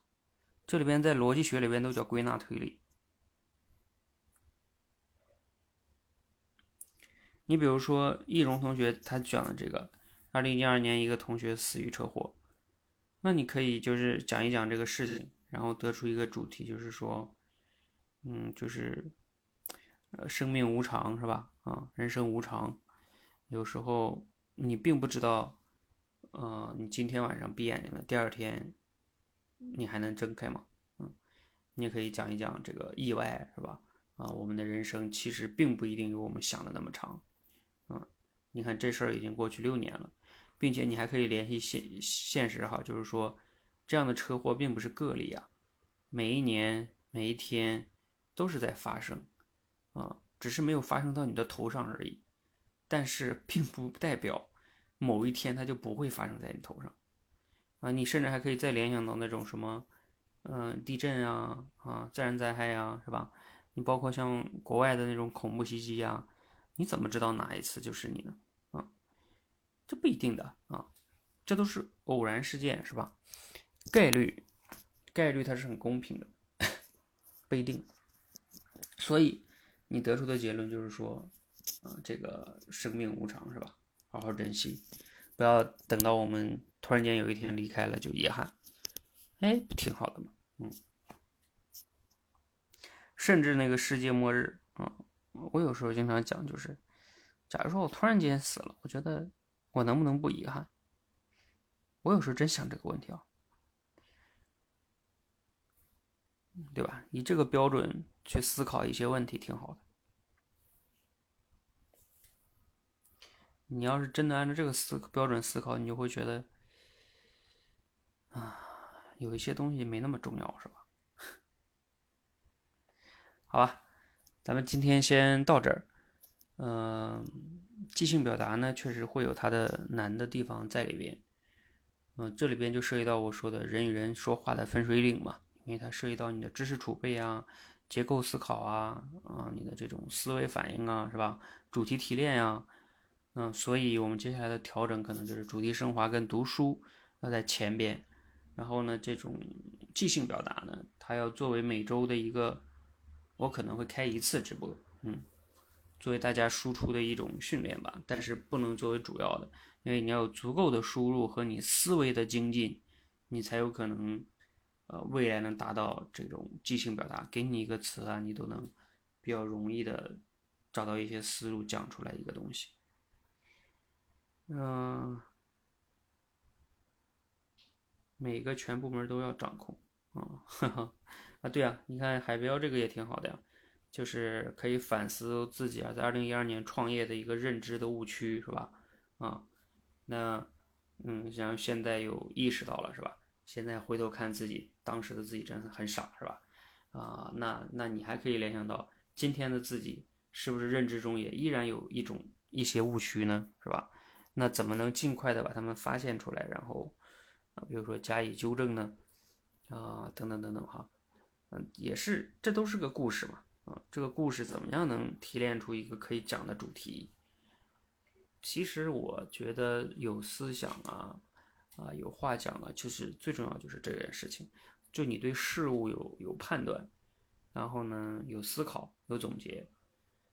Speaker 1: 这里边在逻辑学里边都叫归纳推理。你比如说易容同学他讲的这个，二零一二年一个同学死于车祸，那你可以就是讲一讲这个事情，然后得出一个主题，就是说，嗯，就是。呃，生命无常是吧？啊，人生无常，有时候你并不知道，呃，你今天晚上闭眼睛了，第二天你还能睁开吗？嗯，你也可以讲一讲这个意外是吧？啊，我们的人生其实并不一定有我们想的那么长。嗯，你看这事儿已经过去六年了，并且你还可以联系现现实哈，就是说这样的车祸并不是个例啊，每一年每一天都是在发生。啊，只是没有发生到你的头上而已，但是并不代表某一天它就不会发生在你头上啊。你甚至还可以再联想到那种什么，嗯，地震啊啊，自然灾害呀，是吧？你包括像国外的那种恐怖袭击呀，你怎么知道哪一次就是你呢？这不一定的啊，这都是偶然事件，是吧？概率，概率它是很公平的，不一定。所以你得出的结论就是说，啊，这个生命无常，是吧？好好珍惜，不要等到我们突然间有一天离开了就遗憾。哎，不挺好的吗？嗯。甚至那个世界末日啊，我有时候经常讲，就是，假如说我突然间死了，我觉得我能不能不遗憾？我有时候真想这个问题啊，对吧？以这个标准去思考一些问题，挺好的。你要是真的按照这个思标准思考，你就会觉得，啊，有一些东西没那么重要，是吧？好吧，咱们今天先到这儿。嗯，即兴表达呢，确实会有它的难的地方在里边。嗯，这里边就涉及到我说的人与人说话的分水岭嘛，因为它涉及到你的知识储备啊、结构思考啊、啊你的这种思维反应啊，是吧？主题提炼呀，嗯，所以我们接下来的调整可能就是主题升华跟读书要在前边，然后呢，这种即兴表达呢，它要作为每周的一个。我可能会开一次直播，嗯，作为大家输出的一种训练吧，但是不能作为主要的，因为你要有足够的输入和你思维的精进，你才有可能，呃，未来能达到这种即兴表达。给你一个词啊，你都能比较容易的找到一些思路讲出来一个东西。嗯，每个全部门都要掌控啊。啊，对啊，你看海标这个也挺好的呀，就是可以反思自己啊，在二零一二年创业的一个认知的误区，是吧？啊，那，嗯，像现在有意识到了，是吧？现在回头看自己当时的自己真的很傻，是吧？啊，那那你还可以联想到今天的自己是不是认知中也依然有一种一些误区呢？是吧？那怎么能尽快的把它们发现出来，然后啊，比如说加以纠正呢？啊，等等等等哈。嗯也是，这都是个故事嘛，啊，这个故事怎么样能提炼出一个可以讲的主题？其实我觉得有思想啊，啊，有话讲啊，就是最重要就是这件事情，就你对事物有有判断，然后呢有思考有总结，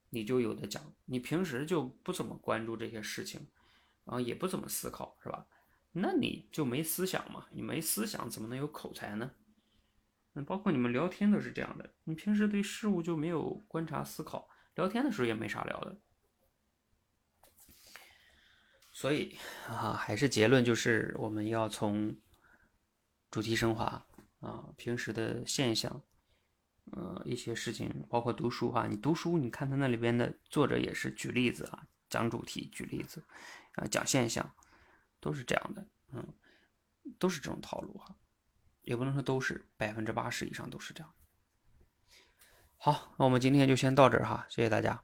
Speaker 1: 你就有的讲。你平时就不怎么关注这些事情，然后也不怎么思考，是吧？那你就没思想嘛，你没思想怎么能有口才呢？嗯包括你们聊天都是这样的，你平时对事物就没有观察思考，聊天的时候也没啥聊的。所以啊，还是结论就是我们要从主题升华啊，平时的现象，呃，一些事情，包括读书哈，你读书，你看他那里边的作者也是举例子啊，讲主题，举例子，啊，讲现象，都是这样的，嗯，都是这种套路哈。也不能说都是百分之八十以上都是这样。好，那我们今天就先到这儿哈，谢谢大家。